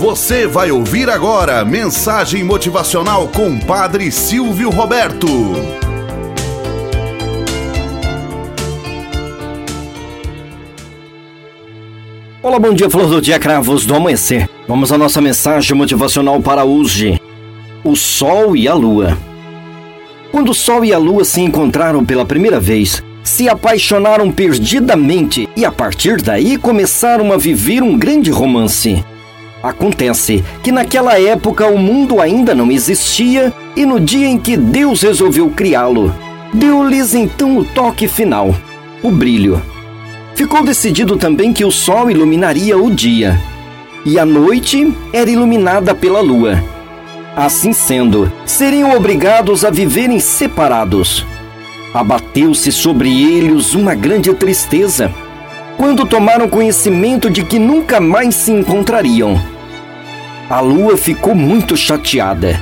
Você vai ouvir agora mensagem motivacional com Padre Silvio Roberto. Olá, bom dia, flor do dia, cravos do amanhecer. Vamos à nossa mensagem motivacional para hoje. O Sol e a Lua. Quando o Sol e a Lua se encontraram pela primeira vez, se apaixonaram perdidamente e a partir daí começaram a viver um grande romance. Acontece que naquela época o mundo ainda não existia e no dia em que Deus resolveu criá-lo, deu-lhes então o toque final, o brilho. Ficou decidido também que o sol iluminaria o dia e a noite era iluminada pela lua. Assim sendo, seriam obrigados a viverem separados. Abateu-se sobre eles uma grande tristeza quando tomaram conhecimento de que nunca mais se encontrariam. A lua ficou muito chateada,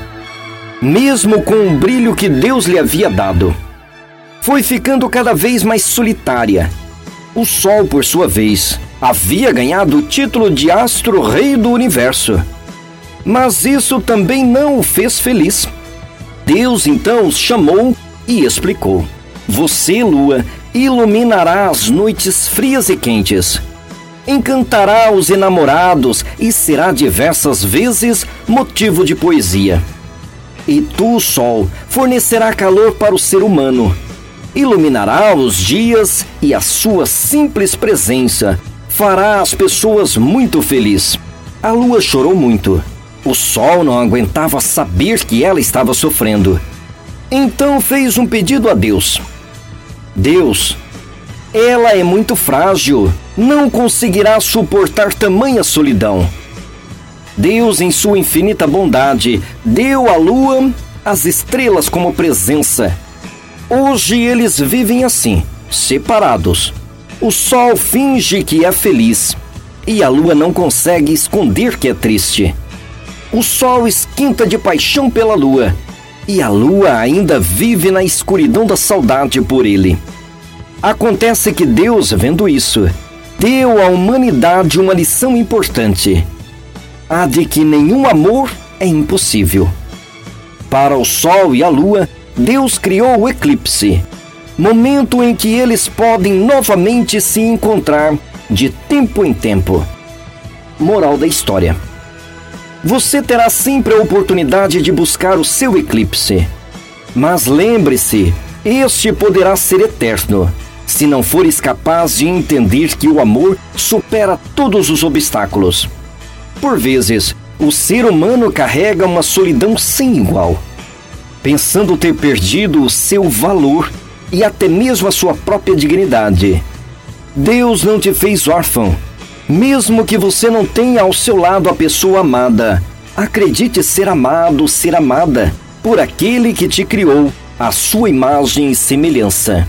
mesmo com o brilho que Deus lhe havia dado. Foi ficando cada vez mais solitária. O Sol, por sua vez, havia ganhado o título de astro-rei do universo. Mas isso também não o fez feliz. Deus então os chamou e explicou: Você, lua, iluminará as noites frias e quentes. Encantará os enamorados e será diversas vezes motivo de poesia. E tu, Sol, fornecerá calor para o ser humano. Iluminará os dias e a sua simples presença fará as pessoas muito felizes. A lua chorou muito. O sol não aguentava saber que ela estava sofrendo. Então fez um pedido a Deus. Deus, ela é muito frágil, não conseguirá suportar tamanha solidão. Deus, em sua infinita bondade, deu à lua as estrelas como presença. Hoje eles vivem assim, separados. O sol finge que é feliz e a lua não consegue esconder que é triste. O sol esquenta de paixão pela lua e a lua ainda vive na escuridão da saudade por ele. Acontece que Deus, vendo isso, deu à humanidade uma lição importante: a de que nenhum amor é impossível. Para o Sol e a Lua, Deus criou o eclipse, momento em que eles podem novamente se encontrar de tempo em tempo. Moral da história: Você terá sempre a oportunidade de buscar o seu eclipse. Mas lembre-se, este poderá ser eterno se não fores capaz de entender que o amor supera todos os obstáculos. Por vezes, o ser humano carrega uma solidão sem igual, pensando ter perdido o seu valor e até mesmo a sua própria dignidade. Deus não te fez órfão, mesmo que você não tenha ao seu lado a pessoa amada. Acredite ser amado, ser amada por aquele que te criou, a sua imagem e semelhança.